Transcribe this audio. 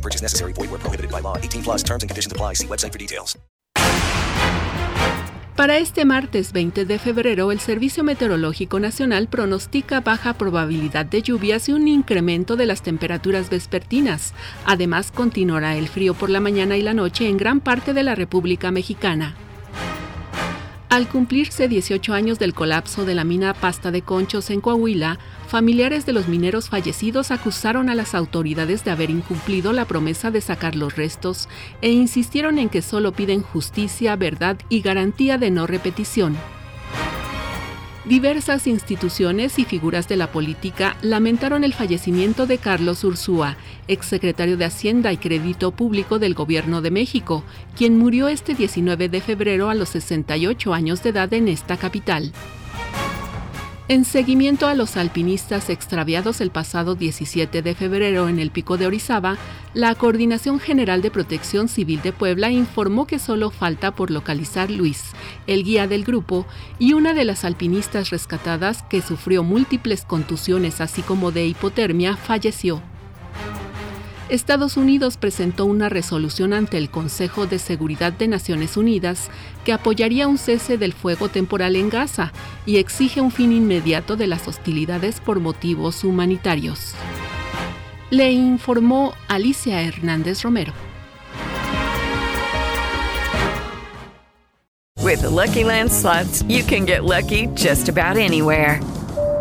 No purchase necessary. Void where prohibited by law. 18 plus terms and conditions apply. See website for details. Para este martes 20 de febrero, el Servicio Meteorológico Nacional pronostica baja probabilidad de lluvias y un incremento de las temperaturas vespertinas. Además, continuará el frío por la mañana y la noche en gran parte de la República Mexicana. Al cumplirse 18 años del colapso de la mina Pasta de Conchos en Coahuila, familiares de los mineros fallecidos acusaron a las autoridades de haber incumplido la promesa de sacar los restos e insistieron en que solo piden justicia, verdad y garantía de no repetición. Diversas instituciones y figuras de la política lamentaron el fallecimiento de Carlos Ursúa, exsecretario de Hacienda y Crédito Público del Gobierno de México, quien murió este 19 de febrero a los 68 años de edad en esta capital. En seguimiento a los alpinistas extraviados el pasado 17 de febrero en el pico de Orizaba, la Coordinación General de Protección Civil de Puebla informó que solo falta por localizar Luis, el guía del grupo, y una de las alpinistas rescatadas que sufrió múltiples contusiones así como de hipotermia falleció. Estados Unidos presentó una resolución ante el Consejo de Seguridad de Naciones Unidas que apoyaría un cese del fuego temporal en Gaza y exige un fin inmediato de las hostilidades por motivos humanitarios. Le informó Alicia Hernández Romero. With the Lucky Land slots, you can get lucky just about anywhere.